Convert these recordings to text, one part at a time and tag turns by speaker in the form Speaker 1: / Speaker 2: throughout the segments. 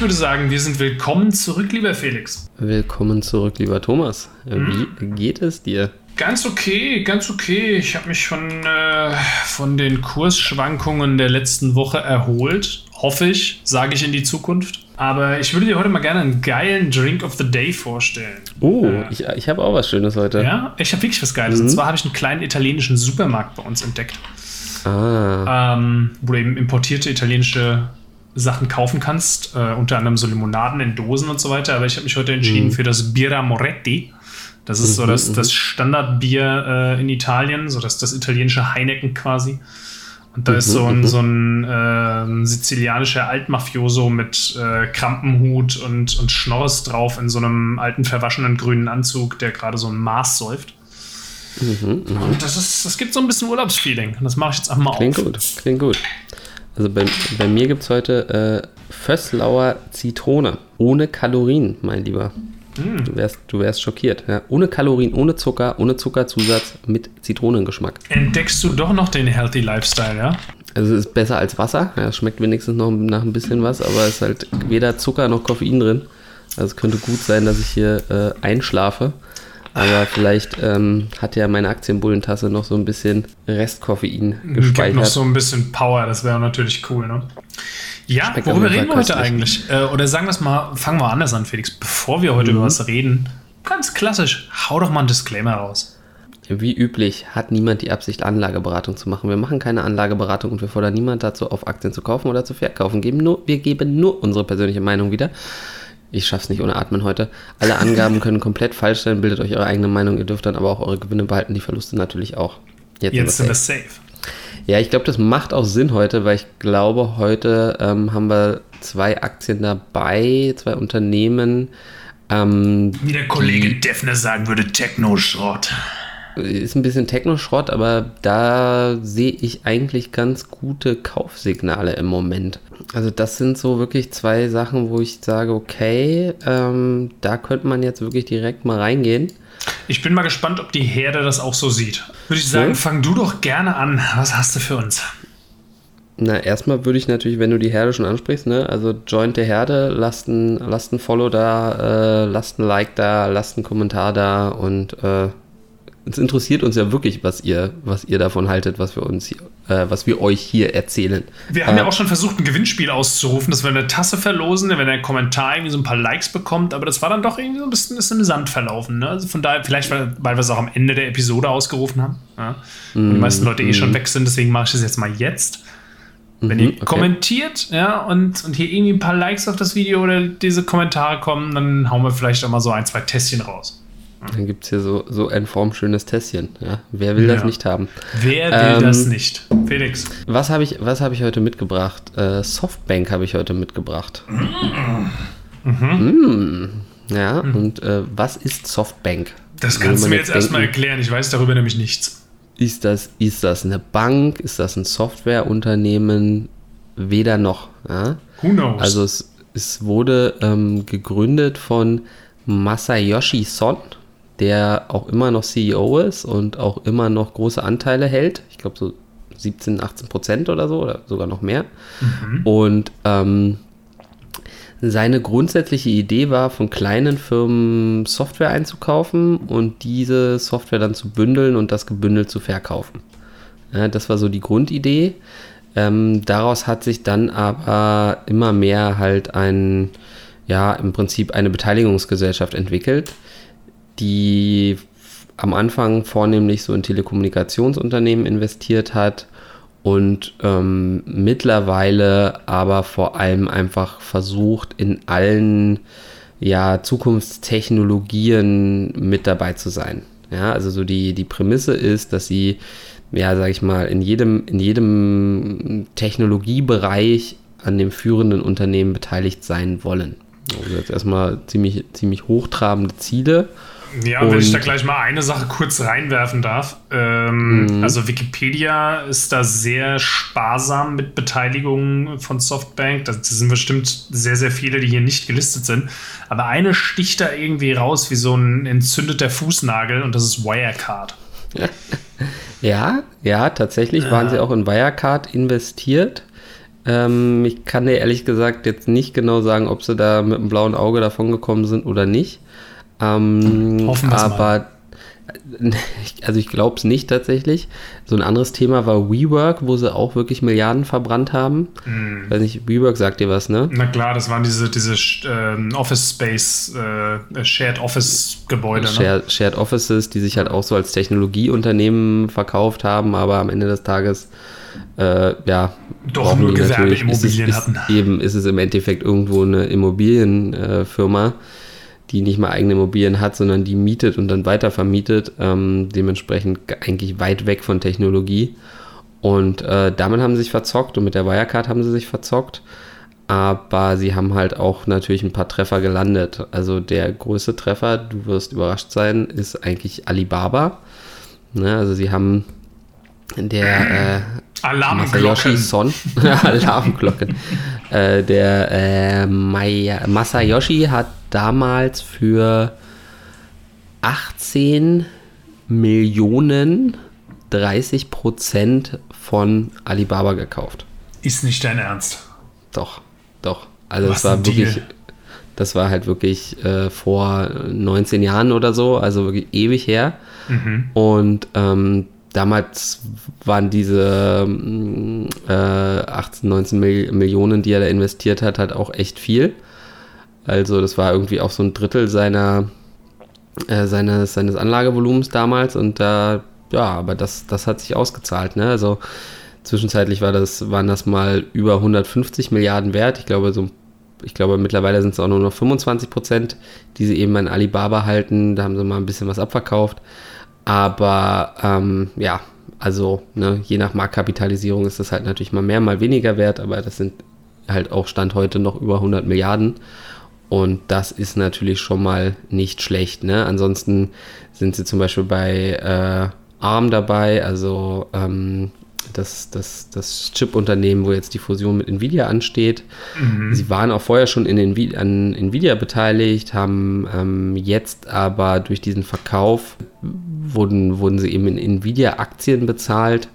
Speaker 1: Ich würde sagen, wir sind willkommen zurück, lieber Felix.
Speaker 2: Willkommen zurück, lieber Thomas. Wie hm? geht es dir?
Speaker 1: Ganz okay, ganz okay. Ich habe mich von, äh, von den Kursschwankungen der letzten Woche erholt. Hoffe ich, sage ich in die Zukunft. Aber ich würde dir heute mal gerne einen geilen Drink of the Day vorstellen.
Speaker 2: Oh, äh, ich, ich habe auch was Schönes heute.
Speaker 1: Ja, ich habe wirklich was Geiles. Mhm. Und zwar habe ich einen kleinen italienischen Supermarkt bei uns entdeckt. Ah. Ähm, wo eben importierte italienische Sachen kaufen kannst. Äh, unter anderem so Limonaden in Dosen und so weiter. Aber ich habe mich heute entschieden mhm. für das Birra Moretti. Das ist so mhm, das, mhm. das Standardbier äh, in Italien, so das, das italienische Heineken quasi. Und da ist so ein, so ein äh, sizilianischer Altmafioso mit äh, Krampenhut und, und Schnorres drauf in so einem alten verwaschenen grünen Anzug, der gerade so ein Maß säuft. Mhm, und das, ist, das gibt so ein bisschen Urlaubsfeeling. Und das mache ich jetzt einfach mal
Speaker 2: klingt
Speaker 1: auf.
Speaker 2: Klingt gut, klingt gut. Also bei, bei mir gibt es heute äh, Fösslauer Zitrone. Ohne Kalorien, mein Lieber. Mm. Du, wärst, du wärst schockiert. Ja. Ohne Kalorien, ohne Zucker, ohne Zuckerzusatz mit Zitronengeschmack.
Speaker 1: Entdeckst du doch noch den Healthy Lifestyle, ja?
Speaker 2: Also es ist besser als Wasser. Ja, es schmeckt wenigstens noch nach ein bisschen was, aber es ist halt weder Zucker noch Koffein drin. Also es könnte gut sein, dass ich hier äh, einschlafe. Aber vielleicht ähm, hat ja meine Aktienbullentasse noch so ein bisschen Restkoffein gespeichert. Gibt
Speaker 1: noch so ein bisschen Power, das wäre natürlich cool, ne? Ja, Schmeckt worüber reden wir heute eigentlich? Äh, oder sagen wir es mal, fangen wir anders an, Felix. Bevor wir heute mhm. über was reden, ganz klassisch, hau doch mal einen Disclaimer raus.
Speaker 2: Wie üblich hat niemand die Absicht, Anlageberatung zu machen. Wir machen keine Anlageberatung und wir fordern niemand dazu, auf Aktien zu kaufen oder zu verkaufen. Geben nur, wir geben nur unsere persönliche Meinung wieder. Ich schaff's nicht ohne Atmen heute. Alle Angaben können komplett falsch sein. Bildet euch eure eigene Meinung. Ihr dürft dann aber auch eure Gewinne behalten, die Verluste natürlich auch.
Speaker 1: Jetzt, Jetzt sind wir safe.
Speaker 2: Ja, ich glaube, das macht auch Sinn heute, weil ich glaube, heute ähm, haben wir zwei Aktien dabei, zwei Unternehmen. Ähm,
Speaker 1: Wie der Kollege Defner sagen würde, Techno-Schrott.
Speaker 2: Ist ein bisschen Techno-Schrott, aber da sehe ich eigentlich ganz gute Kaufsignale im Moment. Also das sind so wirklich zwei Sachen, wo ich sage, okay, ähm, da könnte man jetzt wirklich direkt mal reingehen.
Speaker 1: Ich bin mal gespannt, ob die Herde das auch so sieht. Würde ich sagen, ja. fang du doch gerne an. Was hast du für uns?
Speaker 2: Na, erstmal würde ich natürlich, wenn du die Herde schon ansprichst, ne, also joint der Herde, lasst ein, lasst ein Follow da, äh, lasst ein Like da, lasst einen Kommentar da und äh, es interessiert uns ja wirklich, was ihr, was ihr davon haltet, was wir uns, äh, was wir euch hier erzählen.
Speaker 1: Wir haben äh, ja auch schon versucht, ein Gewinnspiel auszurufen, dass wir eine Tasse verlosen, wenn ein Kommentar irgendwie so ein paar Likes bekommt, aber das war dann doch irgendwie so ein bisschen ist im Sand verlaufen. Ne? Also von daher, vielleicht, weil, weil wir es auch am Ende der Episode ausgerufen haben. Ja? Und die mm, meisten Leute eh schon mm. weg sind, deswegen mache ich das jetzt mal jetzt. Wenn ihr mhm, okay. kommentiert, ja, und, und hier irgendwie ein paar Likes auf das Video oder diese Kommentare kommen, dann hauen wir vielleicht auch mal so ein, zwei Tässchen raus.
Speaker 2: Dann gibt es hier so, so ein formschönes Tässchen. Ja? Wer will ja. das nicht haben?
Speaker 1: Wer will ähm, das nicht? Felix.
Speaker 2: Was habe ich, hab ich heute mitgebracht? Äh, Softbank habe ich heute mitgebracht. Mhm. Mm. Ja, mhm. und äh, was ist Softbank?
Speaker 1: Das kannst du mir jetzt erstmal erklären. Ich weiß darüber nämlich nichts.
Speaker 2: Ist das, ist das eine Bank? Ist das ein Softwareunternehmen? Weder noch. Ja?
Speaker 1: Who knows?
Speaker 2: Also es, es wurde ähm, gegründet von Masayoshi Son der auch immer noch CEO ist und auch immer noch große Anteile hält. Ich glaube so 17, 18 Prozent oder so oder sogar noch mehr. Mhm. Und ähm, seine grundsätzliche Idee war, von kleinen Firmen Software einzukaufen und diese Software dann zu bündeln und das gebündelt zu verkaufen. Ja, das war so die Grundidee. Ähm, daraus hat sich dann aber immer mehr halt ein, ja, im Prinzip eine Beteiligungsgesellschaft entwickelt, die am Anfang vornehmlich so in Telekommunikationsunternehmen investiert hat und ähm, mittlerweile aber vor allem einfach versucht, in allen ja, Zukunftstechnologien mit dabei zu sein. Ja, also so die, die Prämisse ist, dass sie, ja, sag ich mal, in jedem, in jedem Technologiebereich an dem führenden Unternehmen beteiligt sein wollen. Also jetzt erstmal ziemlich, ziemlich hochtrabende Ziele.
Speaker 1: Ja, und wenn ich da gleich mal eine Sache kurz reinwerfen darf. Ähm, mhm. Also Wikipedia ist da sehr sparsam mit Beteiligung von Softbank. Das sind bestimmt sehr, sehr viele, die hier nicht gelistet sind. Aber eine sticht da irgendwie raus wie so ein entzündeter Fußnagel und das ist Wirecard.
Speaker 2: Ja, ja, tatsächlich waren sie auch in Wirecard investiert. Ähm, ich kann dir ehrlich gesagt jetzt nicht genau sagen, ob sie da mit einem blauen Auge davon gekommen sind oder nicht. Ähm, Hoffen aber mal. also ich glaube es nicht tatsächlich. So ein anderes Thema war WeWork, wo sie auch wirklich Milliarden verbrannt haben. Mm. Weiß nicht, WeWork sagt dir was, ne?
Speaker 1: Na klar, das waren diese, diese äh, Office Space, äh, Shared Office Gebäude.
Speaker 2: Shared, ne? Shared Offices, die sich halt auch so als Technologieunternehmen verkauft haben, aber am Ende des Tages äh, ja,
Speaker 1: doch nur Gewerbeimmobilien
Speaker 2: hatten. Eben ist es im Endeffekt irgendwo eine Immobilienfirma die nicht mal eigene Immobilien hat, sondern die mietet und dann weiter vermietet. Ähm, dementsprechend eigentlich weit weg von Technologie. Und äh, damit haben sie sich verzockt und mit der Wirecard haben sie sich verzockt. Aber sie haben halt auch natürlich ein paar Treffer gelandet. Also der größte Treffer, du wirst überrascht sein, ist eigentlich Alibaba. Ne, also sie haben der äh,
Speaker 1: Alarmglocken.
Speaker 2: Son, Alarmglocken. äh, der äh, Masayoshi hat damals für 18 Millionen 30 Prozent von Alibaba gekauft.
Speaker 1: Ist nicht dein Ernst?
Speaker 2: Doch, doch. Also Was es war wirklich, Deal? das war halt wirklich äh, vor 19 Jahren oder so, also wirklich ewig her. Mhm. Und ähm, damals waren diese äh, 18, 19 Millionen, die er da investiert hat, halt auch echt viel. Also das war irgendwie auch so ein Drittel seiner, äh, seines, seines Anlagevolumens damals und da, ja, aber das, das hat sich ausgezahlt. Ne? Also zwischenzeitlich war das, waren das mal über 150 Milliarden wert. Ich glaube, so ich glaube, mittlerweile sind es auch nur noch 25 Prozent, die sie eben an Alibaba halten. Da haben sie mal ein bisschen was abverkauft. Aber ähm, ja, also ne, je nach Marktkapitalisierung ist das halt natürlich mal mehr, mal weniger wert. Aber das sind halt auch Stand heute noch über 100 Milliarden. Und das ist natürlich schon mal nicht schlecht. Ne? Ansonsten sind sie zum Beispiel bei äh, ARM dabei, also ähm, das, das, das Chip-Unternehmen, wo jetzt die Fusion mit Nvidia ansteht. Mhm. Sie waren auch vorher schon in Nvi an Nvidia beteiligt, haben ähm, jetzt aber durch diesen Verkauf wurden, wurden sie eben in Nvidia-Aktien bezahlt.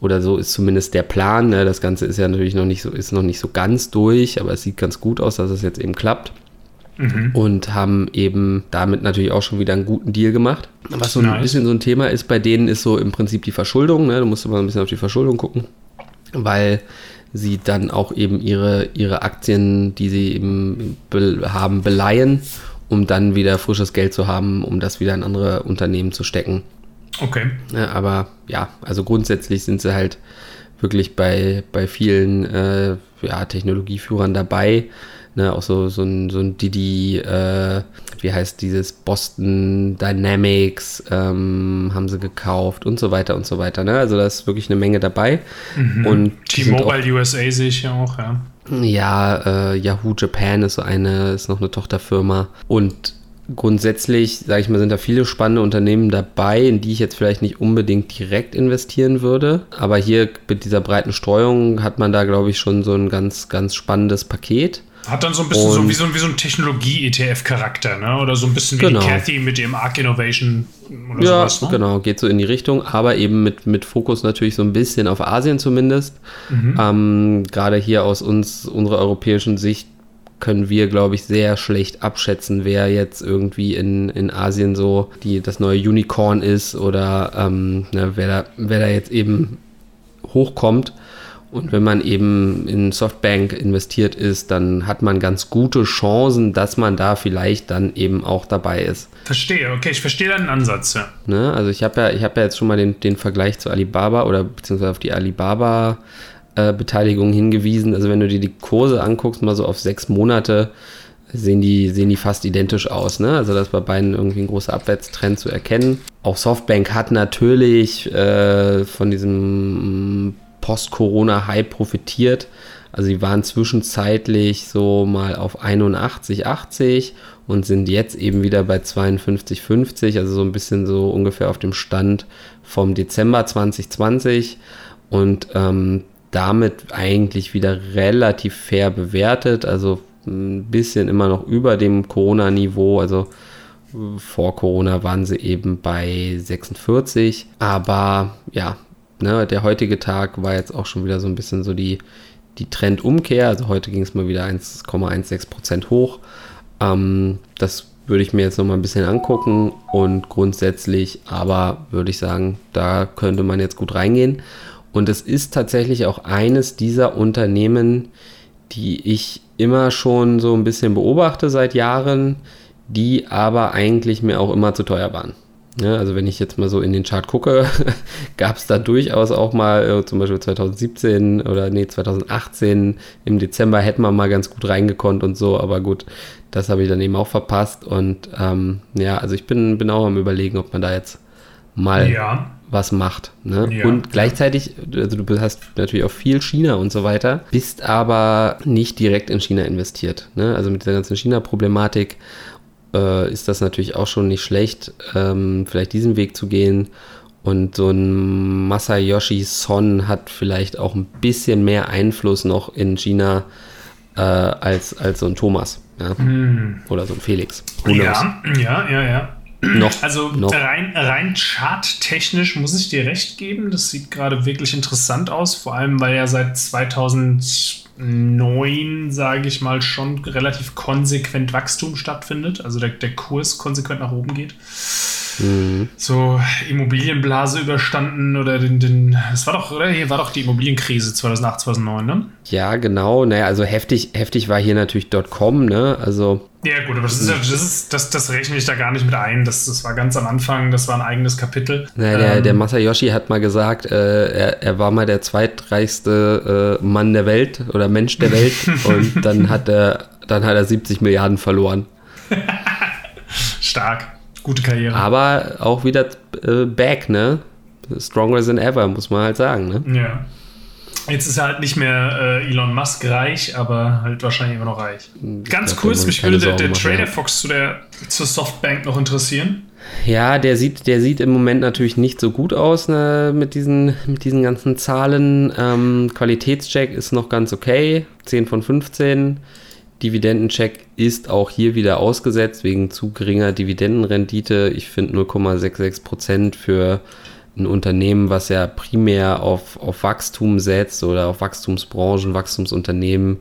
Speaker 2: Oder so ist zumindest der Plan. Ne? Das Ganze ist ja natürlich noch nicht so, ist noch nicht so ganz durch, aber es sieht ganz gut aus, dass es jetzt eben klappt. Mhm. Und haben eben damit natürlich auch schon wieder einen guten Deal gemacht. Was so ein nice. bisschen so ein Thema ist bei denen, ist so im Prinzip die Verschuldung. Ne? Du musst immer ein bisschen auf die Verschuldung gucken, weil sie dann auch eben ihre, ihre Aktien, die sie eben haben, beleihen, um dann wieder frisches Geld zu haben, um das wieder in andere Unternehmen zu stecken.
Speaker 1: Okay.
Speaker 2: Ja, aber ja, also grundsätzlich sind sie halt wirklich bei, bei vielen äh, ja, Technologieführern dabei. Ne, auch so, so ein, so ein Didi, äh, wie heißt dieses Boston Dynamics, ähm, haben sie gekauft und so weiter und so weiter. Ne? Also da ist wirklich eine Menge dabei.
Speaker 1: Mhm. T-Mobile USA sehe ich ja auch, ja.
Speaker 2: Ja, äh, Yahoo Japan ist so eine, ist noch eine Tochterfirma. Und grundsätzlich, sage ich mal, sind da viele spannende Unternehmen dabei, in die ich jetzt vielleicht nicht unbedingt direkt investieren würde. Aber hier mit dieser breiten Streuung hat man da, glaube ich, schon so ein ganz, ganz spannendes Paket.
Speaker 1: Hat dann so ein bisschen und, so wie so, wie so ein Technologie-ETF-Charakter, ne? Oder so ein bisschen wie genau. die Cathy mit dem Arc Innovation
Speaker 2: oder ja, sowas. Ne? Genau, geht so in die Richtung, aber eben mit, mit Fokus natürlich so ein bisschen auf Asien zumindest. Mhm. Ähm, Gerade hier aus uns, unserer europäischen Sicht können wir, glaube ich, sehr schlecht abschätzen, wer jetzt irgendwie in, in Asien so die, das neue Unicorn ist oder ähm, ne, wer, da, wer da jetzt eben hochkommt. Und wenn man eben in Softbank investiert ist, dann hat man ganz gute Chancen, dass man da vielleicht dann eben auch dabei ist.
Speaker 1: Verstehe, okay, ich verstehe deinen Ansatz, ja.
Speaker 2: Ne? Also ich habe ja, hab ja jetzt schon mal den, den Vergleich zu Alibaba oder beziehungsweise auf die Alibaba äh, Beteiligung hingewiesen. Also wenn du dir die Kurse anguckst, mal so auf sechs Monate, sehen die, sehen die fast identisch aus. Ne? Also das bei beiden irgendwie ein großer Abwärtstrend zu erkennen. Auch Softbank hat natürlich äh, von diesem Post-Corona-Hype profitiert. Also sie waren zwischenzeitlich so mal auf 81, 80 und sind jetzt eben wieder bei 52, 50, also so ein bisschen so ungefähr auf dem Stand vom Dezember 2020. Und ähm, damit eigentlich wieder relativ fair bewertet, also ein bisschen immer noch über dem Corona-Niveau, also vor Corona waren sie eben bei 46, aber ja, ne, der heutige Tag war jetzt auch schon wieder so ein bisschen so die, die Trendumkehr. Also heute ging es mal wieder 1,16 Prozent hoch. Ähm, das würde ich mir jetzt noch mal ein bisschen angucken und grundsätzlich aber würde ich sagen, da könnte man jetzt gut reingehen. Und es ist tatsächlich auch eines dieser Unternehmen, die ich immer schon so ein bisschen beobachte seit Jahren, die aber eigentlich mir auch immer zu teuer waren. Ja, also wenn ich jetzt mal so in den Chart gucke, gab es da durchaus auch mal, äh, zum Beispiel 2017 oder nee, 2018 im Dezember hätten wir mal ganz gut reingekonnt und so, aber gut, das habe ich dann eben auch verpasst. Und ähm, ja, also ich bin, bin auch am überlegen, ob man da jetzt mal ja. was macht. Ne? Ja. Und gleichzeitig, also du hast natürlich auch viel China und so weiter, bist aber nicht direkt in China investiert. Ne? Also mit dieser ganzen China-Problematik äh, ist das natürlich auch schon nicht schlecht, ähm, vielleicht diesen Weg zu gehen. Und so ein Masayoshi Son hat vielleicht auch ein bisschen mehr Einfluss noch in China äh, als, als so ein Thomas. Ja? Hm. Oder so ein Felix.
Speaker 1: Ja, ja, ja, ja. Noch, also noch. rein, rein charttechnisch muss ich dir recht geben. Das sieht gerade wirklich interessant aus, vor allem weil er seit 2009, sage ich mal, schon relativ konsequent Wachstum stattfindet. Also der, der Kurs konsequent nach oben geht. Mhm. So Immobilienblase überstanden oder den, den, es war doch, oder? Hier war doch die Immobilienkrise 2008, 2009, ne?
Speaker 2: Ja, genau. Naja, also heftig, heftig war hier natürlich .com, ne? Also.
Speaker 1: Ja, gut, aber das, ist, das, ist, das, das rechne ich da gar nicht mit ein. Das, das war ganz am Anfang, das war ein eigenes Kapitel.
Speaker 2: Naja, der, ähm, der Masayoshi hat mal gesagt, äh, er, er war mal der zweitreichste äh, Mann der Welt oder Mensch der Welt und dann hat er, dann hat er 70 Milliarden verloren.
Speaker 1: Stark. Gute Karriere.
Speaker 2: Aber auch wieder äh, back, ne? Stronger than ever, muss man halt sagen, ne?
Speaker 1: Ja. Jetzt ist er halt nicht mehr äh, Elon Musk reich, aber halt wahrscheinlich immer noch reich. Ganz kurz, mich würde der, der Trader Fox zu der, zur Softbank noch interessieren.
Speaker 2: Ja, der sieht, der sieht im Moment natürlich nicht so gut aus ne, mit, diesen, mit diesen ganzen Zahlen. Ähm, Qualitätscheck ist noch ganz okay, 10 von 15. Dividendencheck ist auch hier wieder ausgesetzt wegen zu geringer Dividendenrendite. Ich finde 0,66 Prozent für ein Unternehmen, was ja primär auf, auf Wachstum setzt oder auf Wachstumsbranchen, Wachstumsunternehmen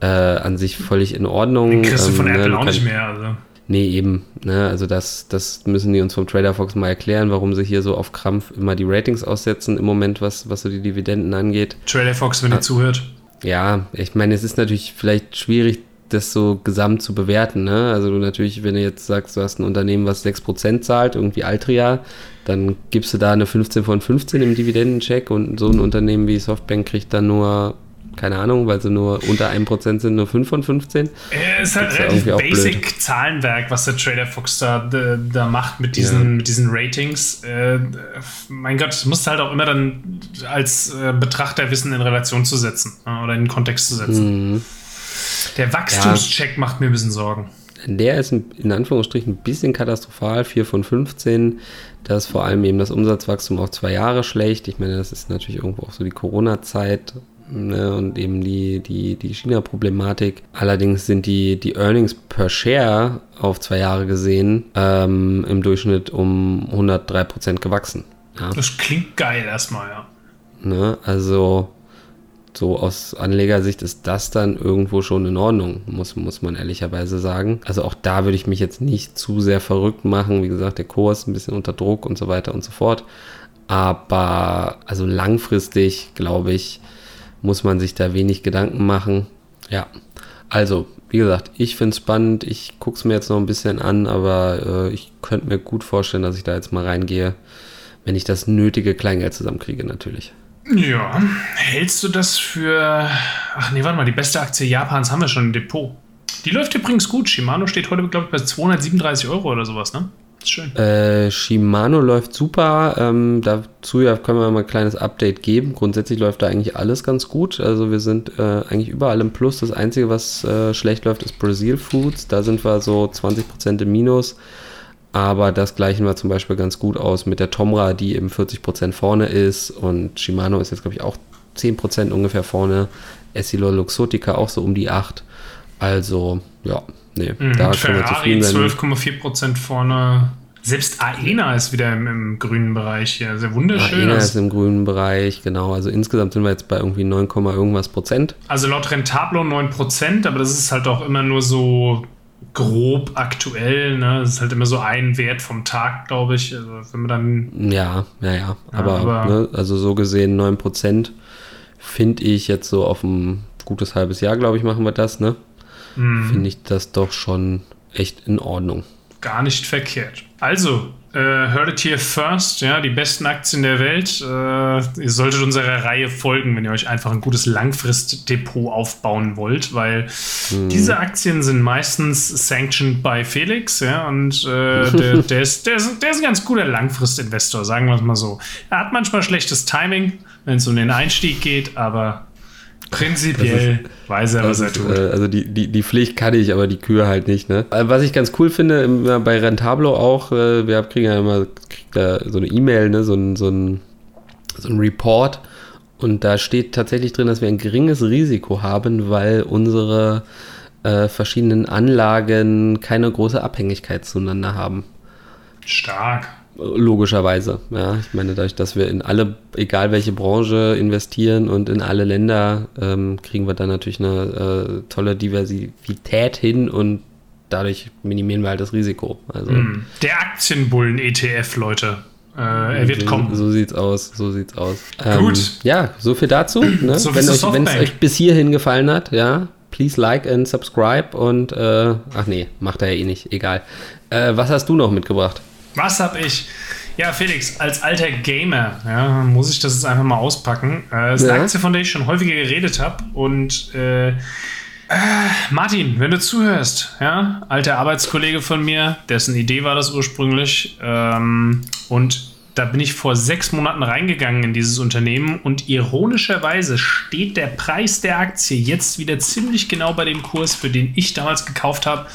Speaker 2: äh, an sich völlig in Ordnung. Den
Speaker 1: kriegst du von ähm, Apple ne, auch nicht mehr. Also.
Speaker 2: Nee, eben. Ne? Also das, das müssen die uns vom Trader Fox mal erklären, warum sie hier so auf Krampf immer die Ratings aussetzen im Moment, was, was so die Dividenden angeht.
Speaker 1: Trader Fox, wenn ihr zuhört.
Speaker 2: Ja, ich meine, es ist natürlich vielleicht schwierig, das so gesamt zu bewerten. Ne? Also du natürlich, wenn du jetzt sagst, du hast ein Unternehmen, was 6% zahlt, irgendwie Altria, dann gibst du da eine 15 von 15 im Dividendencheck und so ein Unternehmen wie Softbank kriegt dann nur, keine Ahnung, weil sie nur unter 1% sind, nur 5 von 15.
Speaker 1: Es ist halt relativ basic Zahlenwerk, was der Trader Fox da, da macht mit diesen, ja. mit diesen Ratings. Äh, mein Gott, das musst du halt auch immer dann als äh, Betrachter wissen, in Relation zu setzen äh, oder in den Kontext zu setzen. Mhm. Der Wachstumscheck ja, macht mir ein bisschen Sorgen.
Speaker 2: Der ist in Anführungsstrichen ein bisschen katastrophal, 4 von 15. Da ist vor allem eben das Umsatzwachstum auf zwei Jahre schlecht. Ich meine, das ist natürlich irgendwo auch so die Corona-Zeit ne, und eben die, die, die China-Problematik. Allerdings sind die, die Earnings per Share auf zwei Jahre gesehen ähm, im Durchschnitt um 103% gewachsen.
Speaker 1: Ja. Das klingt geil erstmal, ja.
Speaker 2: Ne, also so aus Anlegersicht ist das dann irgendwo schon in Ordnung, muss, muss man ehrlicherweise sagen. Also auch da würde ich mich jetzt nicht zu sehr verrückt machen. Wie gesagt, der Kurs ein bisschen unter Druck und so weiter und so fort. Aber also langfristig, glaube ich, muss man sich da wenig Gedanken machen. Ja, also wie gesagt, ich finde es spannend. Ich gucke es mir jetzt noch ein bisschen an, aber äh, ich könnte mir gut vorstellen, dass ich da jetzt mal reingehe, wenn ich das nötige Kleingeld zusammenkriege natürlich.
Speaker 1: Ja, hältst du das für. Ach nee, warte mal, die beste Aktie Japans haben wir schon im Depot. Die läuft übrigens gut. Shimano steht heute, glaube ich, bei 237 Euro oder sowas, ne?
Speaker 2: Ist schön. Äh, Shimano läuft super. Ähm, dazu ja können wir mal ein kleines Update geben. Grundsätzlich läuft da eigentlich alles ganz gut. Also wir sind äh, eigentlich überall im Plus. Das Einzige, was äh, schlecht läuft, ist Brazil Foods. Da sind wir so 20% im Minus. Aber das gleichen wir zum Beispiel ganz gut aus mit der Tomra, die eben 40% vorne ist. Und Shimano ist jetzt, glaube ich, auch 10% ungefähr vorne. Essilor Luxotica auch so um die 8. Also, ja, nee,
Speaker 1: mhm, da sein. 12,4% vorne. Selbst Aena ist wieder im, im grünen Bereich hier. Sehr wunderschön.
Speaker 2: Aena ist im grünen Bereich, genau. Also insgesamt sind wir jetzt bei irgendwie 9, irgendwas Prozent.
Speaker 1: Also laut Rentablo 9 Prozent, aber das ist halt auch immer nur so grob aktuell. Ne? Das ist halt immer so ein Wert vom Tag, glaube ich. Also wenn man dann.
Speaker 2: Ja, ja, ja. Aber, aber ne, also so gesehen 9 Prozent finde ich jetzt so auf ein gutes halbes Jahr, glaube ich, machen wir das, ne? Mm. Finde ich das doch schon echt in Ordnung.
Speaker 1: Gar nicht verkehrt. Also, äh, heard it here first, ja, die besten Aktien der Welt. Äh, ihr solltet unserer Reihe folgen, wenn ihr euch einfach ein gutes Langfristdepot aufbauen wollt, weil mhm. diese Aktien sind meistens sanctioned by Felix, ja, und äh, der, der, ist, der, ist, der ist ein ganz guter Langfristinvestor, sagen wir es mal so. Er hat manchmal schlechtes Timing, wenn es um den Einstieg geht, aber Prinzipiell ist, weiß er, was er tut.
Speaker 2: Äh, also die, die, die Pflicht kann ich, aber die Kühe halt nicht. Ne? Äh, was ich ganz cool finde, bei Rentablo auch, äh, wir kriegen ja immer so eine E-Mail, ne? so, ein, so, ein, so ein Report. Und da steht tatsächlich drin, dass wir ein geringes Risiko haben, weil unsere äh, verschiedenen Anlagen keine große Abhängigkeit zueinander haben.
Speaker 1: Stark.
Speaker 2: Logischerweise, ja. Ich meine, dadurch, dass wir in alle, egal welche Branche investieren und in alle Länder, ähm, kriegen wir dann natürlich eine äh, tolle Diversität hin und dadurch minimieren wir halt das Risiko. Also, hm.
Speaker 1: Der Aktienbullen-ETF, Leute. Äh, er wird
Speaker 2: so,
Speaker 1: kommen.
Speaker 2: So sieht's aus, so sieht's aus.
Speaker 1: Gut.
Speaker 2: Ähm, ja, so viel dazu. Ne? So wenn es euch bis hierhin gefallen hat, ja, please like and subscribe und äh, ach nee, macht er ja eh nicht, egal. Äh, was hast du noch mitgebracht?
Speaker 1: Was hab ich? Ja, Felix, als alter Gamer ja, muss ich das jetzt einfach mal auspacken. Äh, das ist ja. eine Aktie, von der ich schon häufiger geredet habe. Und äh, äh, Martin, wenn du zuhörst, ja, alter Arbeitskollege von mir, dessen Idee war das ursprünglich. Ähm, und da bin ich vor sechs Monaten reingegangen in dieses Unternehmen und ironischerweise steht der Preis der Aktie jetzt wieder ziemlich genau bei dem Kurs, für den ich damals gekauft habe.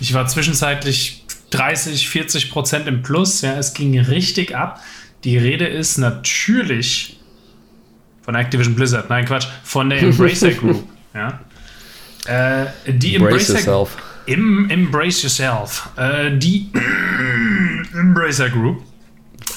Speaker 1: Ich war zwischenzeitlich 30, 40 Prozent im Plus. Ja, es ging richtig ab. Die Rede ist natürlich von Activision Blizzard. Nein, Quatsch. Von der Embracer Group. Ja. Äh, die Embrace Embracer yourself. Im, Embrace Yourself. Äh, die Embracer Group.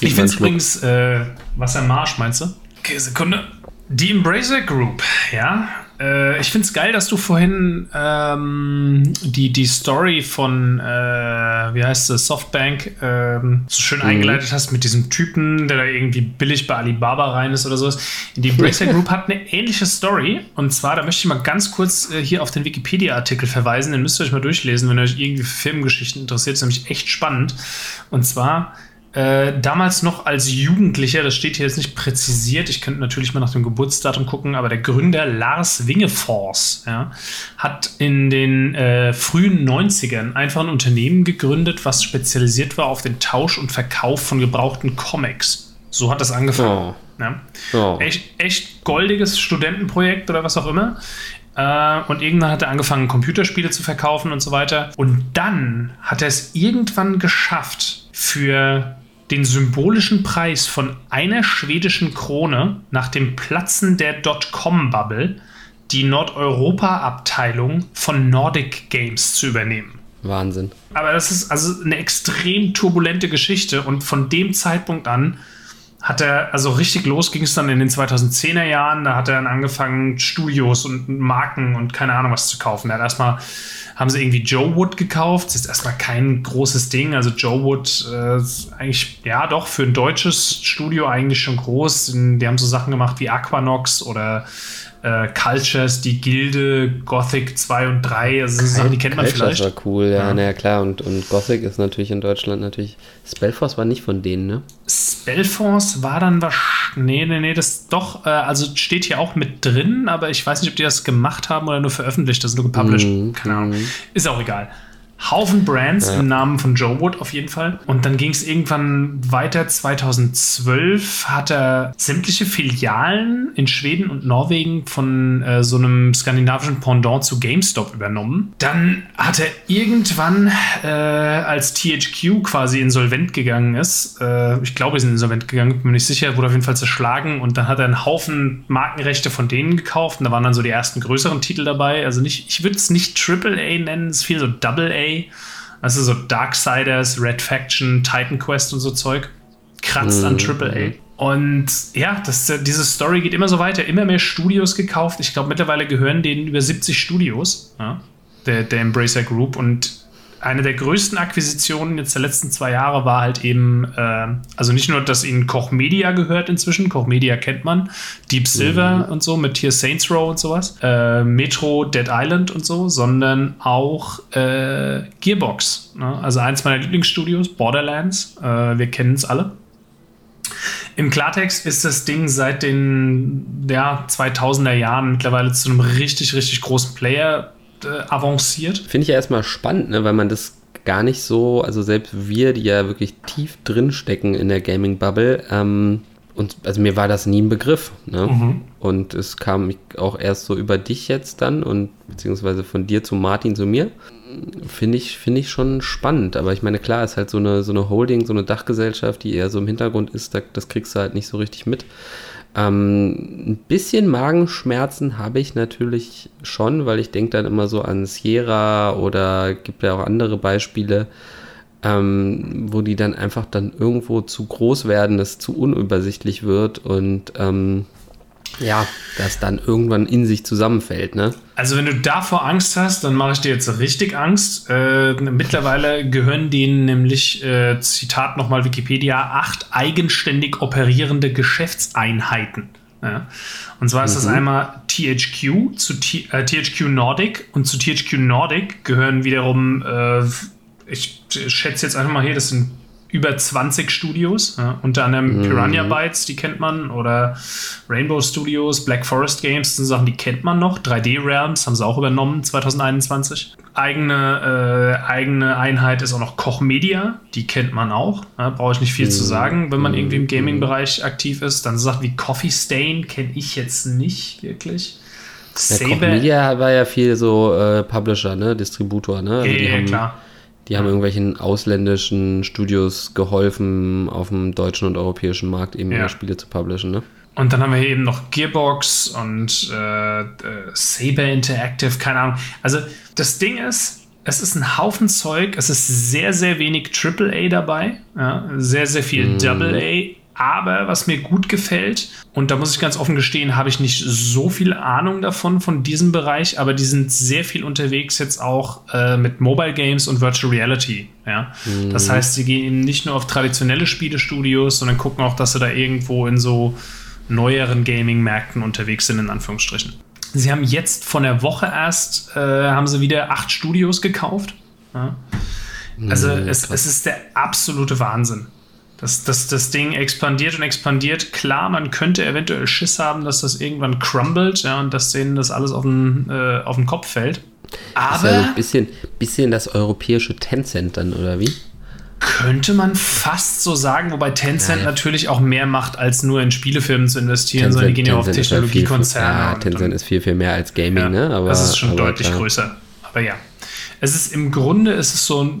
Speaker 1: Ich, finde es übrigens äh, Wassermarsch, meinst du? Okay, Sekunde. Die Embracer Group, ja, äh, ich finde es geil, dass du vorhin ähm, die, die Story von, äh, wie heißt es, Softbank ähm, so schön mhm. eingeleitet hast mit diesem Typen, der da irgendwie billig bei Alibaba rein ist oder sowas. Die Bracer Group hat eine ähnliche Story. Und zwar, da möchte ich mal ganz kurz äh, hier auf den Wikipedia-Artikel verweisen. Den müsst ihr euch mal durchlesen, wenn euch irgendwie für Filmgeschichten interessiert. Das ist nämlich echt spannend. Und zwar äh, damals noch als Jugendlicher, das steht hier jetzt nicht präzisiert, ich könnte natürlich mal nach dem Geburtsdatum gucken, aber der Gründer Lars Wingefors ja, hat in den äh, frühen 90ern einfach ein Unternehmen gegründet, was spezialisiert war auf den Tausch und Verkauf von gebrauchten Comics. So hat das angefangen. Oh. Ja. Oh. Echt, echt goldiges Studentenprojekt oder was auch immer. Äh, und irgendwann hat er angefangen, Computerspiele zu verkaufen und so weiter. Und dann hat er es irgendwann geschafft, für den symbolischen Preis von einer schwedischen Krone nach dem Platzen der Dotcom-Bubble die Nordeuropa-Abteilung von Nordic Games zu übernehmen.
Speaker 2: Wahnsinn.
Speaker 1: Aber das ist also eine extrem turbulente Geschichte und von dem Zeitpunkt an hat er, also richtig los ging es dann in den 2010er Jahren, da hat er dann angefangen, Studios und Marken und keine Ahnung was zu kaufen. Er hat erstmal haben sie irgendwie Joe Wood gekauft. Das ist erstmal kein großes Ding. Also Joe Wood äh, eigentlich, ja doch, für ein deutsches Studio eigentlich schon groß. Die haben so Sachen gemacht wie Aquanox oder äh, Cultures, die Gilde, Gothic 2 und 3, also so Sachen, die kennt man Cultures
Speaker 2: vielleicht. war cool, ja, ja. naja, klar. Und, und Gothic ist natürlich in Deutschland natürlich. Spellforce war nicht von denen, ne?
Speaker 1: Spellforce war dann was. Nee, nee, nee, das doch, äh, also steht hier auch mit drin, aber ich weiß nicht, ob die das gemacht haben oder nur veröffentlicht, das ist nur gepublished. Mm, Keine Ahnung. Mm. Ist auch egal. Haufen Brands ja. im Namen von Joe Wood auf jeden Fall. Und dann ging es irgendwann weiter. 2012 hat er sämtliche Filialen in Schweden und Norwegen von äh, so einem skandinavischen Pendant zu GameStop übernommen. Dann hat er irgendwann, äh, als THQ quasi insolvent gegangen ist, äh, ich glaube, sie sind insolvent gegangen, bin mir nicht sicher, wurde auf jeden Fall zerschlagen und dann hat er einen Haufen Markenrechte von denen gekauft und da waren dann so die ersten größeren Titel dabei. Also nicht, ich würde es nicht Triple A nennen, es ist viel so Double A Also so Darksiders, Red Faction, Titan Quest und so Zeug. Kratzt mhm. an AAA. Und ja, das, diese Story geht immer so weiter. Immer mehr Studios gekauft. Ich glaube, mittlerweile gehören denen über 70 Studios, ja, der, der Embracer Group. Und eine der größten Akquisitionen jetzt der letzten zwei Jahre war halt eben, äh, also nicht nur, dass ihnen Koch Media gehört inzwischen, Koch Media kennt man, Deep Silver mhm. und so mit hier Saints Row und sowas, äh, Metro, Dead Island und so, sondern auch äh, Gearbox. Ne? Also eins meiner Lieblingsstudios, Borderlands, äh, wir kennen es alle. Im Klartext ist das Ding seit den ja, 2000er Jahren mittlerweile zu einem richtig, richtig großen Player äh, avanciert.
Speaker 2: Finde ich ja erstmal spannend, ne, weil man das gar nicht so, also selbst wir, die ja wirklich tief drin stecken in der Gaming-Bubble, ähm, und also mir war das nie ein Begriff. Ne? Mhm. Und es kam auch erst so über dich jetzt dann und beziehungsweise von dir zu Martin zu mir. Finde ich, finde ich schon spannend. Aber ich meine, klar, ist halt so eine, so eine Holding, so eine Dachgesellschaft, die eher so im Hintergrund ist, das kriegst du halt nicht so richtig mit. Ähm, ein bisschen Magenschmerzen habe ich natürlich schon, weil ich denke dann immer so an Sierra oder gibt ja auch andere Beispiele, ähm, wo die dann einfach dann irgendwo zu groß werden, es zu unübersichtlich wird und ähm, ja, das dann irgendwann in sich zusammenfällt, ne?
Speaker 1: Also wenn du davor Angst hast, dann mache ich dir jetzt richtig Angst. Äh, mittlerweile gehören denen nämlich, äh, Zitat nochmal Wikipedia, acht eigenständig operierende Geschäftseinheiten. Ja. Und zwar ist mhm. das einmal THQ zu T äh, THQ Nordic und zu THQ Nordic gehören wiederum, äh, ich schätze jetzt einfach mal hier, das sind über 20 Studios, ja, unter anderem mhm. Piranha Bytes, die kennt man, oder Rainbow Studios, Black Forest Games, das sind Sachen, die kennt man noch. 3D Realms haben sie auch übernommen 2021. Eigene, äh, eigene Einheit ist auch noch Koch Media, die kennt man auch. Ja, Brauche ich nicht viel mhm. zu sagen, wenn man mhm. irgendwie im Gaming-Bereich aktiv ist. Dann Sachen wie Coffee Stain kenne ich jetzt nicht wirklich.
Speaker 2: Ja, Koch Media war ja viel so äh, Publisher, ne? Distributor, ne?
Speaker 1: Also ja, klar
Speaker 2: die haben irgendwelchen ausländischen Studios geholfen, auf dem deutschen und europäischen Markt eben ja. Spiele zu publishen, ne?
Speaker 1: Und dann haben wir hier eben noch Gearbox und äh, äh, Saber Interactive, keine Ahnung. Also das Ding ist, es ist ein Haufen Zeug, es ist sehr, sehr wenig AAA dabei, ja, sehr, sehr viel mm. AA aber was mir gut gefällt, und da muss ich ganz offen gestehen, habe ich nicht so viel Ahnung davon, von diesem Bereich, aber die sind sehr viel unterwegs jetzt auch äh, mit Mobile Games und Virtual Reality. Ja? Mhm. Das heißt, sie gehen eben nicht nur auf traditionelle Spielestudios, sondern gucken auch, dass sie da irgendwo in so neueren Gaming-Märkten unterwegs sind, in Anführungsstrichen. Sie haben jetzt von der Woche erst, äh, haben sie wieder acht Studios gekauft. Ja? Also mhm, es, es ist der absolute Wahnsinn. Das, das, das Ding expandiert und expandiert. Klar, man könnte eventuell Schiss haben, dass das irgendwann crumbled ja, und dass denen das alles auf den, äh, auf den Kopf fällt.
Speaker 2: Aber. Das ist ja so ein bisschen, bisschen das europäische Tencent dann, oder wie?
Speaker 1: Könnte man fast so sagen, wobei Tencent ja, ja. natürlich auch mehr macht, als nur in Spielefirmen zu investieren, Tencent, sondern die gehen ja auf Technologiekonzerne.
Speaker 2: Ja, Tencent ist viel, viel mehr als Gaming, ne?
Speaker 1: Aber, das ist schon deutlich klar. größer. Aber ja es ist im Grunde, ist es so,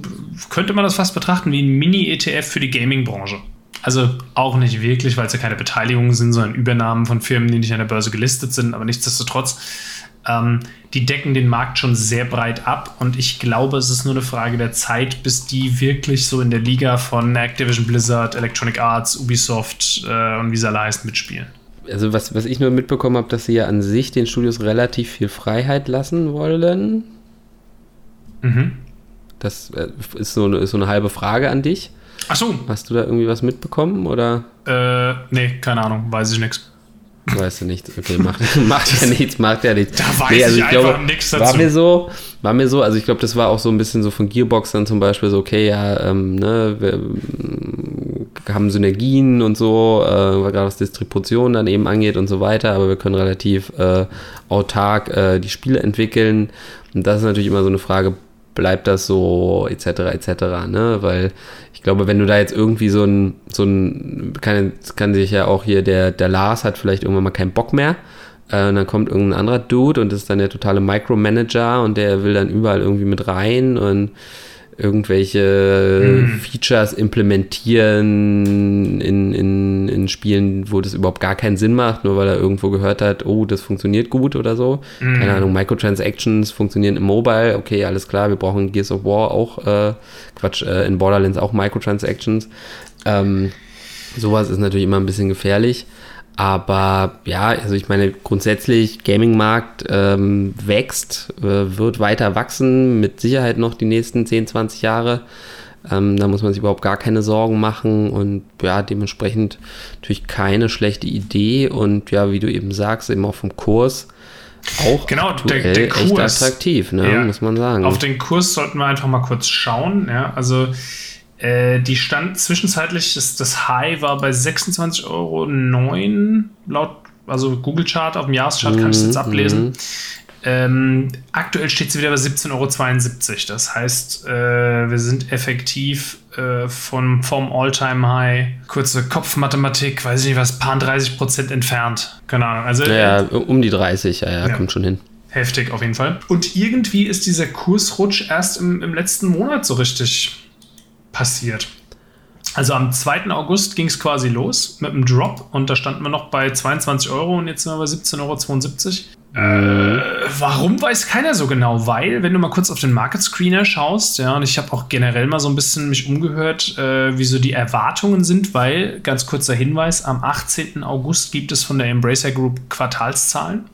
Speaker 1: könnte man das fast betrachten wie ein Mini-ETF für die Gaming-Branche. Also auch nicht wirklich, weil es ja keine Beteiligungen sind, sondern Übernahmen von Firmen, die nicht an der Börse gelistet sind, aber nichtsdestotrotz, ähm, die decken den Markt schon sehr breit ab und ich glaube, es ist nur eine Frage der Zeit, bis die wirklich so in der Liga von Activision Blizzard, Electronic Arts, Ubisoft äh, und wie sie alle heißen mitspielen.
Speaker 2: Also was, was ich nur mitbekommen habe, dass sie ja an sich den Studios relativ viel Freiheit lassen wollen Mhm. Das äh, ist so, eine, ist so eine halbe Frage an dich.
Speaker 1: Ach so.
Speaker 2: Hast du da irgendwie was mitbekommen oder?
Speaker 1: Äh, nee, keine Ahnung, weiß ich nichts.
Speaker 2: Weißt du nicht, okay, macht, macht ja nichts, macht ja nichts.
Speaker 1: Da weiß nee, also ich, ich glaube, nichts dazu.
Speaker 2: War mir so, war mir so, also ich glaube, das war auch so ein bisschen so von Gearbox dann zum Beispiel so, okay, ja, ähm, ne, wir ähm, haben Synergien und so, äh, gerade was Distribution dann eben angeht und so weiter, aber wir können relativ äh, autark äh, die Spiele entwickeln. Und das ist natürlich immer so eine Frage, bleibt das so, etc., etc., ne? Weil ich glaube, wenn du da jetzt irgendwie so ein, so ein, kann, kann sich ja auch hier, der, der Lars hat vielleicht irgendwann mal keinen Bock mehr. Äh, und dann kommt irgendein anderer Dude und ist dann der totale Micromanager und der will dann überall irgendwie mit rein und irgendwelche hm. Features implementieren in, in, in in Spielen, wo das überhaupt gar keinen Sinn macht, nur weil er irgendwo gehört hat, oh, das funktioniert gut oder so. Mhm. Keine Ahnung, Microtransactions funktionieren im Mobile, okay, alles klar, wir brauchen Gears of War auch, äh, Quatsch, äh, in Borderlands auch Microtransactions. Ähm, sowas ist natürlich immer ein bisschen gefährlich. Aber ja, also ich meine, grundsätzlich, Gaming-Markt ähm, wächst, äh, wird weiter wachsen, mit Sicherheit noch die nächsten 10, 20 Jahre. Ähm, da muss man sich überhaupt gar keine Sorgen machen und ja, dementsprechend natürlich keine schlechte Idee und ja, wie du eben sagst, eben auch vom Kurs auch
Speaker 1: genau, der, der Kurs,
Speaker 2: echt attraktiv, ne, ja, muss man sagen.
Speaker 1: Auf den Kurs sollten wir einfach mal kurz schauen. Ja, also äh, die stand zwischenzeitlich, das, das High war bei 26,09 Euro laut, also Google Chart, auf dem Jahreschart kann ich es jetzt mhm, ablesen. Mhm. Ähm, aktuell steht sie wieder bei 17,72 Euro. Das heißt, äh, wir sind effektiv äh, von, vom All-Time-High, kurze Kopfmathematik, weiß ich nicht was, paar 30 Prozent entfernt. Keine Ahnung. Also,
Speaker 2: ja, äh, um die 30, ja, ja, ja, kommt schon hin.
Speaker 1: Heftig auf jeden Fall. Und irgendwie ist dieser Kursrutsch erst im, im letzten Monat so richtig passiert. Also am 2. August ging es quasi los mit einem Drop und da standen wir noch bei 22 Euro und jetzt sind wir bei 17,72 Euro. Äh, warum weiß keiner so genau, weil, wenn du mal kurz auf den Market Screener schaust, ja, und ich habe auch generell mal so ein bisschen mich umgehört, äh, wie so die Erwartungen sind, weil, ganz kurzer Hinweis, am 18. August gibt es von der Embracer Group Quartalszahlen.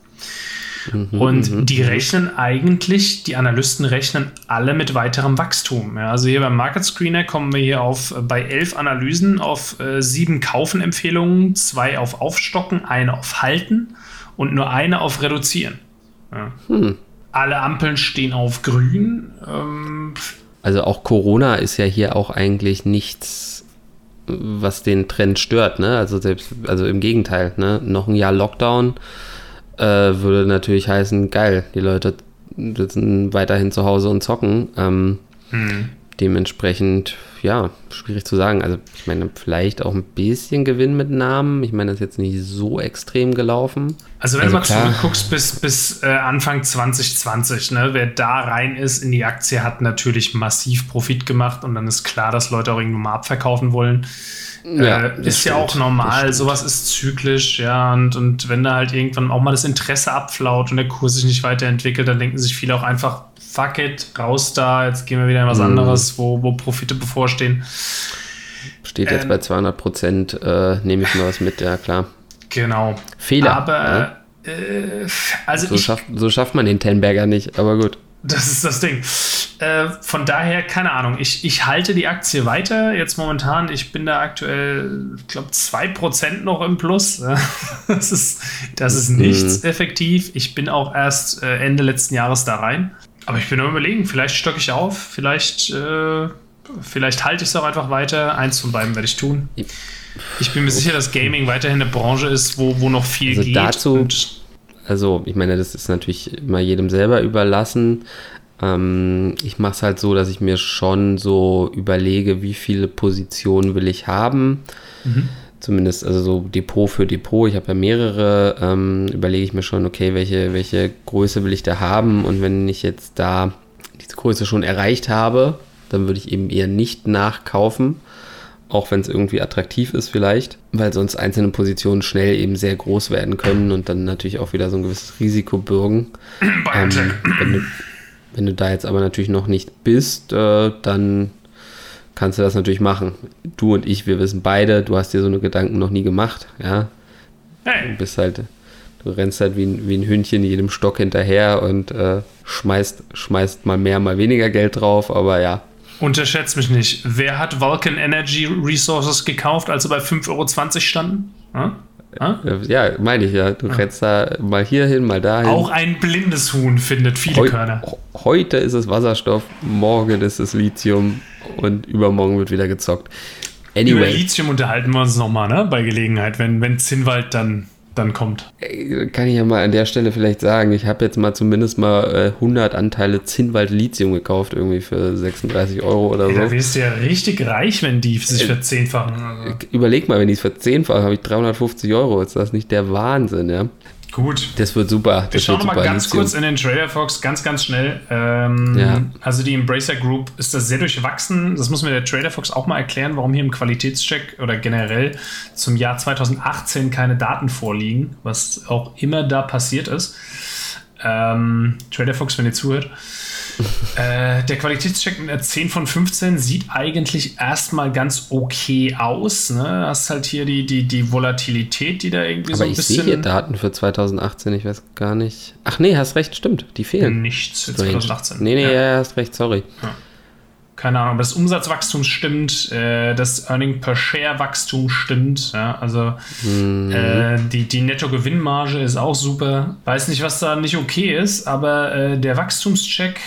Speaker 1: Mhm, und mhm, die mhm. rechnen eigentlich, die Analysten rechnen alle mit weiterem Wachstum. Ja, also hier beim Market Screener kommen wir hier auf äh, bei elf Analysen auf äh, sieben Kaufen-Empfehlungen, zwei auf Aufstocken, eine auf Halten und nur eine auf Reduzieren. Ja. Hm. Alle Ampeln stehen auf grün. Ähm,
Speaker 2: also auch Corona ist ja hier auch eigentlich nichts, was den Trend stört. Ne? Also selbst, also im Gegenteil, ne? noch ein Jahr Lockdown äh, würde natürlich heißen, geil, die Leute sitzen weiterhin zu Hause und zocken. Ähm, hm. Dementsprechend, ja, schwierig zu sagen. Also, ich meine, vielleicht auch ein bisschen Gewinn mit Namen. Ich meine, das ist jetzt nicht so extrem gelaufen.
Speaker 1: Also, wenn also, du mal klar. zurückguckst bis, bis äh, Anfang 2020, ne, wer da rein ist in die Aktie, hat natürlich massiv Profit gemacht und dann ist klar, dass Leute auch irgendwo mal abverkaufen wollen. Ja, äh, ist ja auch normal, sowas ist zyklisch, ja, und, und wenn da halt irgendwann auch mal das Interesse abflaut und der Kurs sich nicht weiterentwickelt, dann denken sich viele auch einfach, fuck it, raus da, jetzt gehen wir wieder in was mhm. anderes, wo, wo Profite bevorstehen.
Speaker 2: Steht jetzt ähm, bei 200 Prozent, äh, nehme ich mal was mit, ja klar.
Speaker 1: Genau.
Speaker 2: Fehler.
Speaker 1: Aber, ja? äh, also
Speaker 2: so, ich, schafft, so schafft man den Tenberger nicht, aber gut.
Speaker 1: Das ist das Ding. Äh, von daher, keine Ahnung, ich, ich halte die Aktie weiter. Jetzt momentan, ich bin da aktuell, ich glaube, 2% noch im Plus. das ist, das ist nichts mhm. effektiv. Ich bin auch erst äh, Ende letzten Jahres da rein. Aber ich bin nur überlegen, vielleicht stocke ich auf, vielleicht, äh, vielleicht halte ich es auch einfach weiter. Eins von beiden werde ich tun. Ich bin mir sicher, dass Gaming weiterhin eine Branche ist, wo, wo noch viel
Speaker 2: also
Speaker 1: geht.
Speaker 2: Dazu, also ich meine, das ist natürlich immer jedem selber überlassen. Ähm, ich mache es halt so, dass ich mir schon so überlege, wie viele Positionen will ich haben. Mhm. Zumindest also so Depot für Depot. Ich habe ja mehrere. Ähm, überlege ich mir schon, okay, welche, welche Größe will ich da haben? Und wenn ich jetzt da diese Größe schon erreicht habe, dann würde ich eben eher nicht nachkaufen auch wenn es irgendwie attraktiv ist vielleicht, weil sonst einzelne Positionen schnell eben sehr groß werden können und dann natürlich auch wieder so ein gewisses Risiko bürgen. Ähm, wenn, du, wenn, du, da jetzt aber natürlich noch nicht bist, äh, dann kannst du das natürlich machen. Du und ich, wir wissen beide, du hast dir so eine Gedanken noch nie gemacht, ja. Du bist halt, du rennst halt wie ein, wie ein Hündchen jedem Stock hinterher und äh, schmeißt, schmeißt mal mehr, mal weniger Geld drauf, aber ja,
Speaker 1: Unterschätzt mich nicht. Wer hat Vulcan Energy Resources gekauft, als sie bei 5,20 Euro standen?
Speaker 2: Hm? Hm? Ja, meine ich ja. Du hm. rennst da mal hier hin, mal dahin.
Speaker 1: Auch ein blindes Huhn findet viele Heu Körner.
Speaker 2: Heute ist es Wasserstoff, morgen ist es Lithium und übermorgen wird wieder gezockt.
Speaker 1: Anyway. Über Lithium unterhalten wir uns nochmal, ne? Bei Gelegenheit, wenn, wenn Zinnwald dann dann kommt.
Speaker 2: Kann ich ja mal an der Stelle vielleicht sagen, ich habe jetzt mal zumindest mal äh, 100 Anteile Zinnwald Lithium gekauft, irgendwie für 36 Euro oder so.
Speaker 1: Da wirst du ja richtig reich, wenn die sich äh, verzehnfachen.
Speaker 2: Also. Überleg mal, wenn die es verzehnfachen, habe ich 350 Euro. Ist das nicht der Wahnsinn, ja?
Speaker 1: Gut.
Speaker 2: Das wird super.
Speaker 1: Wir schauen nochmal ganz Lithium. kurz in den Trader Fox, ganz, ganz schnell. Ähm, ja. Also die Embracer Group ist das sehr durchwachsen. Das muss mir der Trader Fox auch mal erklären, warum hier im Qualitätscheck oder generell zum Jahr 2018 keine Daten vorliegen, was auch immer da passiert ist. Ähm, Trader Fox, wenn ihr zuhört. äh, der Qualitätscheck mit einer 10 von 15 sieht eigentlich erstmal ganz okay aus. Ne? Hast halt hier die, die, die Volatilität, die da irgendwie
Speaker 2: Aber
Speaker 1: so ein
Speaker 2: ich
Speaker 1: bisschen.
Speaker 2: Ich sehe hier Daten für 2018, ich weiß gar nicht. Ach nee, hast recht, stimmt, die fehlen.
Speaker 1: Nichts für 2018.
Speaker 2: Nee, nee, ja. hast recht, sorry. Ja
Speaker 1: keine Ahnung, das Umsatzwachstum stimmt, äh, das Earning per Share Wachstum stimmt, ja, also mhm. äh, die, die Nettogewinnmarge ist auch super. Weiß nicht, was da nicht okay ist, aber äh, der Wachstumscheck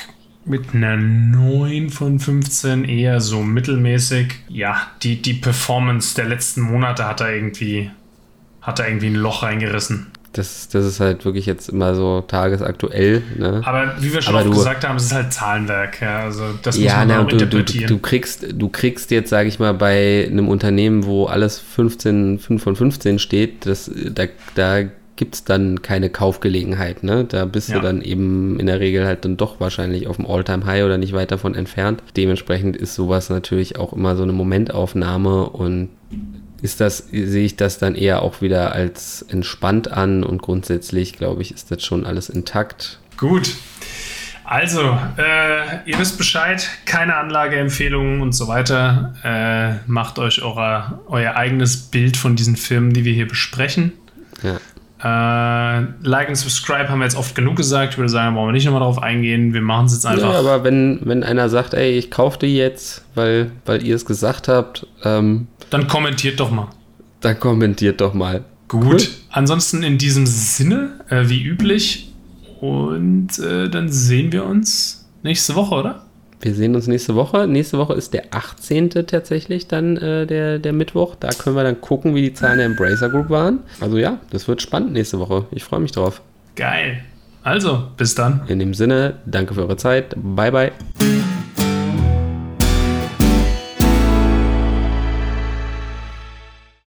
Speaker 1: mit einer 9 von 15 eher so mittelmäßig. Ja, die, die Performance der letzten Monate hat da irgendwie, hat da irgendwie ein Loch reingerissen
Speaker 2: das, das ist halt wirklich jetzt immer so tagesaktuell. Ne?
Speaker 1: Aber wie wir schon oft gesagt haben, es ist halt Zahlenwerk. Ja, also das muss
Speaker 2: ja,
Speaker 1: man
Speaker 2: na,
Speaker 1: auch
Speaker 2: du, interpretieren. Du, du, kriegst, du kriegst jetzt, sage ich mal, bei einem Unternehmen, wo alles 15, 5 von 15 steht, das, da, da gibt es dann keine Kaufgelegenheit. Ne? Da bist ja. du dann eben in der Regel halt dann doch wahrscheinlich auf dem All-Time-High oder nicht weit davon entfernt. Dementsprechend ist sowas natürlich auch immer so eine Momentaufnahme und ist das, sehe ich das dann eher auch wieder als entspannt an und grundsätzlich, glaube ich, ist das schon alles intakt.
Speaker 1: Gut. Also, äh, ihr wisst Bescheid, keine Anlageempfehlungen und so weiter. Äh, macht euch euer, euer eigenes Bild von diesen Filmen, die wir hier besprechen. Ja. Äh, like und subscribe haben wir jetzt oft genug gesagt. Ich würde sagen, da brauchen wir nicht nochmal drauf eingehen. Wir machen es jetzt einfach. Ja,
Speaker 2: aber wenn, wenn einer sagt, ey, ich kaufe die jetzt, weil, weil ihr es gesagt habt, ähm,
Speaker 1: dann kommentiert doch mal.
Speaker 2: Dann kommentiert doch mal.
Speaker 1: Gut. Cool. Ansonsten in diesem Sinne, äh, wie üblich. Und äh, dann sehen wir uns nächste Woche, oder?
Speaker 2: Wir sehen uns nächste Woche. Nächste Woche ist der 18. tatsächlich dann äh, der, der Mittwoch. Da können wir dann gucken, wie die Zahlen der Embracer Group waren. Also ja, das wird spannend nächste Woche. Ich freue mich drauf.
Speaker 1: Geil. Also, bis dann.
Speaker 2: In dem Sinne, danke für eure Zeit. Bye, bye.